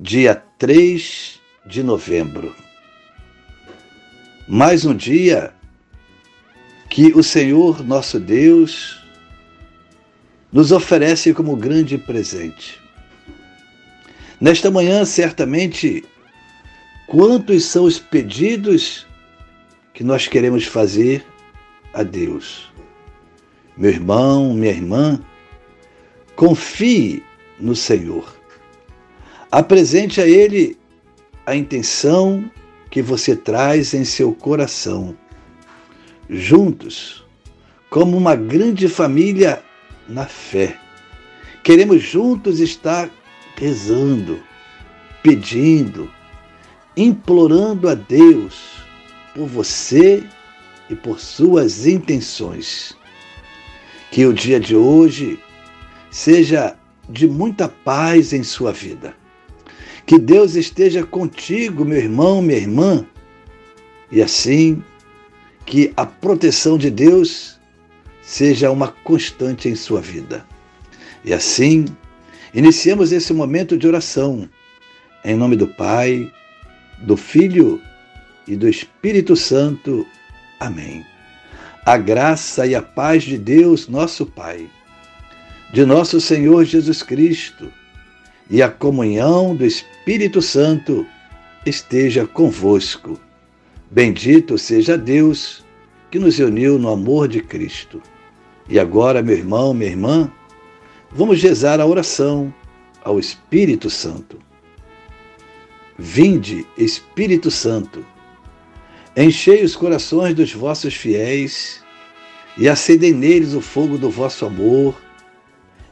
dia 3 de novembro. Mais um dia que o Senhor nosso Deus nos oferece como grande presente. Nesta manhã, certamente, quantos são os pedidos que nós queremos fazer a Deus? Meu irmão, minha irmã, confie no Senhor. Apresente a Ele a intenção que você traz em seu coração. Juntos, como uma grande família na fé, queremos juntos estar rezando, pedindo, implorando a Deus por você e por suas intenções. Que o dia de hoje seja de muita paz em sua vida que Deus esteja contigo, meu irmão, minha irmã, e assim que a proteção de Deus seja uma constante em sua vida. E assim, iniciamos esse momento de oração, em nome do Pai, do Filho e do Espírito Santo. Amém. A graça e a paz de Deus, nosso Pai, de nosso Senhor Jesus Cristo, e a comunhão do Espírito Santo esteja convosco. Bendito seja Deus que nos uniu no amor de Cristo. E agora, meu irmão, minha irmã, vamos rezar a oração ao Espírito Santo. Vinde, Espírito Santo, enchei os corações dos vossos fiéis e acendei neles o fogo do vosso amor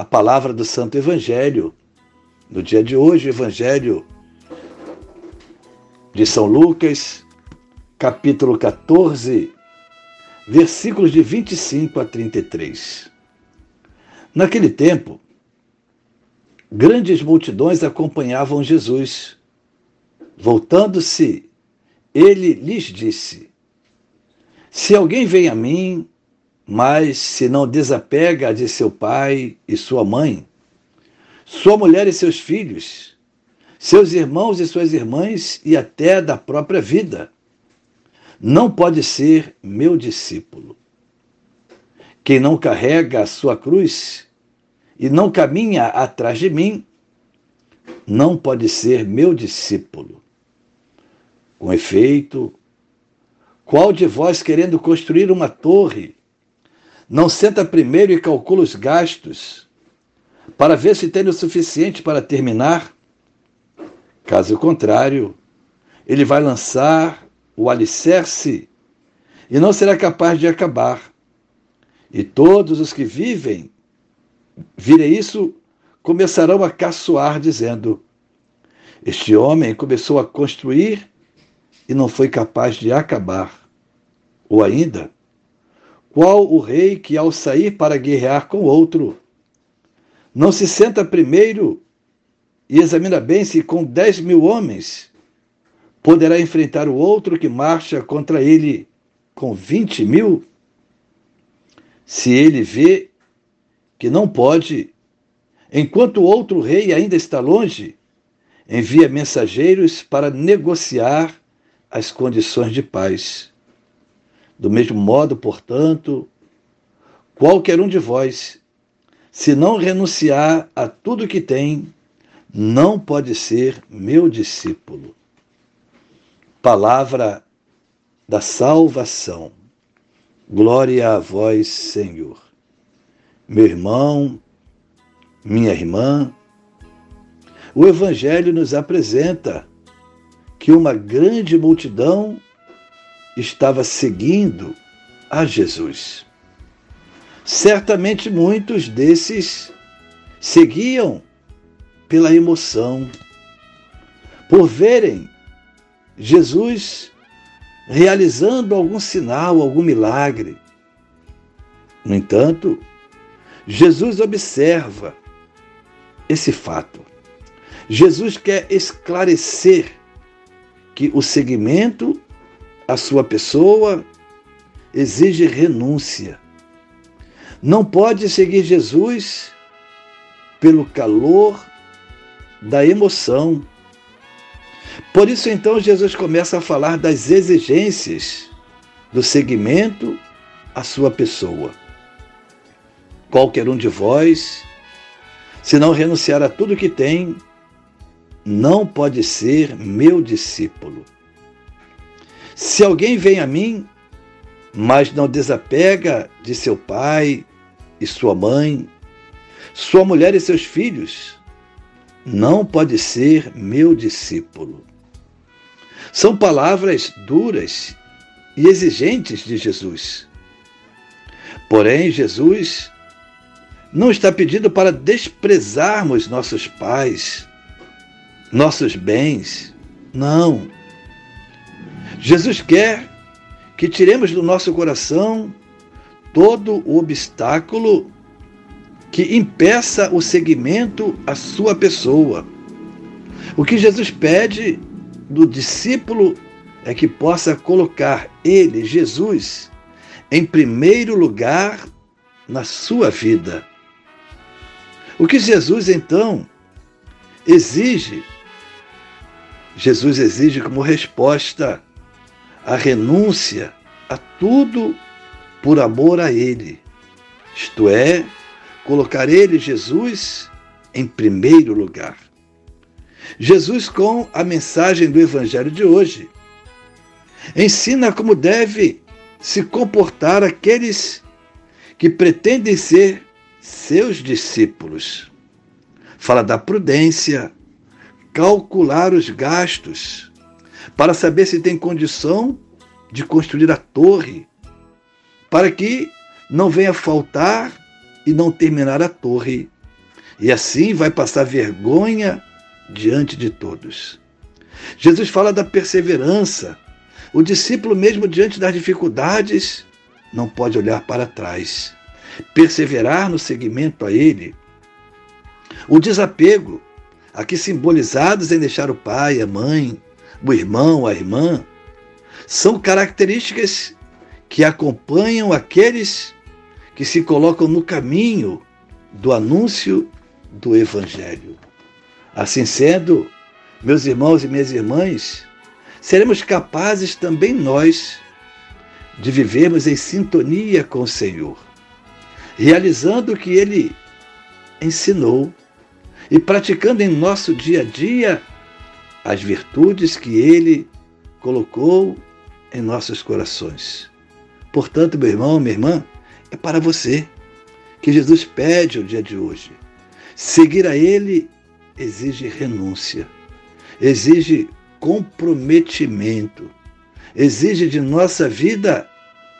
a palavra do Santo Evangelho. No dia de hoje, o Evangelho de São Lucas, capítulo 14, versículos de 25 a 33. Naquele tempo, grandes multidões acompanhavam Jesus. Voltando-se, ele lhes disse: Se alguém vem a mim mas se não desapega de seu pai e sua mãe, sua mulher e seus filhos, seus irmãos e suas irmãs e até da própria vida, não pode ser meu discípulo. Quem não carrega a sua cruz e não caminha atrás de mim, não pode ser meu discípulo. Com efeito, qual de vós querendo construir uma torre não senta primeiro e calcula os gastos para ver se tem o suficiente para terminar? Caso contrário, ele vai lançar o alicerce e não será capaz de acabar. E todos os que vivem, virem isso, começarão a caçoar, dizendo: Este homem começou a construir e não foi capaz de acabar. Ou ainda, qual o rei que, ao sair para guerrear com outro, não se senta primeiro e examina bem se com dez mil homens poderá enfrentar o outro que marcha contra ele com vinte mil? Se ele vê que não pode, enquanto o outro rei ainda está longe, envia mensageiros para negociar as condições de paz. Do mesmo modo, portanto, qualquer um de vós, se não renunciar a tudo que tem, não pode ser meu discípulo. Palavra da salvação. Glória a vós, Senhor. Meu irmão, minha irmã, o Evangelho nos apresenta que uma grande multidão estava seguindo a Jesus. Certamente muitos desses seguiam pela emoção, por verem Jesus realizando algum sinal, algum milagre. No entanto, Jesus observa esse fato. Jesus quer esclarecer que o seguimento à sua pessoa exige renúncia. Não pode seguir Jesus pelo calor da emoção. Por isso, então, Jesus começa a falar das exigências do seguimento à sua pessoa. Qualquer um de vós, se não renunciar a tudo que tem, não pode ser meu discípulo. Se alguém vem a mim, mas não desapega de seu pai e sua mãe, sua mulher e seus filhos, não pode ser meu discípulo. São palavras duras e exigentes de Jesus. Porém, Jesus não está pedindo para desprezarmos nossos pais, nossos bens. Não. Jesus quer que tiremos do nosso coração todo o obstáculo que impeça o seguimento à sua pessoa. O que Jesus pede do discípulo é que possa colocar ele, Jesus, em primeiro lugar na sua vida. O que Jesus então exige? Jesus exige como resposta a renúncia a tudo por amor a Ele. Isto é, colocar Ele, Jesus, em primeiro lugar. Jesus, com a mensagem do Evangelho de hoje, ensina como deve se comportar aqueles que pretendem ser seus discípulos. Fala da prudência, calcular os gastos, para saber se tem condição de construir a torre, para que não venha faltar e não terminar a torre, e assim vai passar vergonha diante de todos. Jesus fala da perseverança. O discípulo, mesmo diante das dificuldades, não pode olhar para trás. Perseverar no seguimento a Ele. O desapego, aqui simbolizados em deixar o pai, a mãe, o irmão, a irmã, são características que acompanham aqueles que se colocam no caminho do anúncio do Evangelho. Assim sendo, meus irmãos e minhas irmãs, seremos capazes também nós de vivermos em sintonia com o Senhor, realizando o que Ele ensinou e praticando em nosso dia a dia as virtudes que Ele colocou em nossos corações. Portanto, meu irmão, minha irmã, é para você que Jesus pede o dia de hoje. Seguir a Ele exige renúncia, exige comprometimento, exige de nossa vida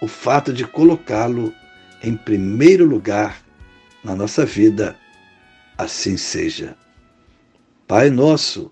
o fato de colocá-lo em primeiro lugar na nossa vida. Assim seja. Pai nosso,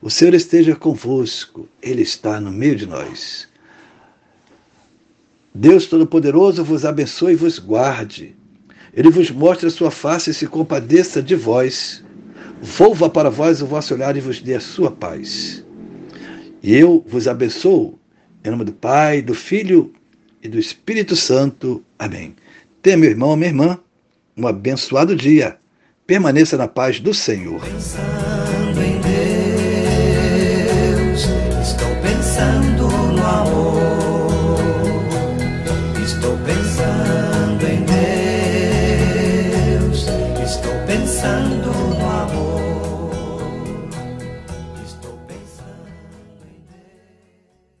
O Senhor esteja convosco, Ele está no meio de nós. Deus Todo-Poderoso vos abençoe e vos guarde. Ele vos mostre a sua face e se compadeça de vós. Volva para vós o vosso olhar e vos dê a sua paz. E eu vos abençoo, em nome do Pai, do Filho e do Espírito Santo. Amém. Tenha, meu irmão, minha irmã, um abençoado dia. Permaneça na paz do Senhor pensando no amor.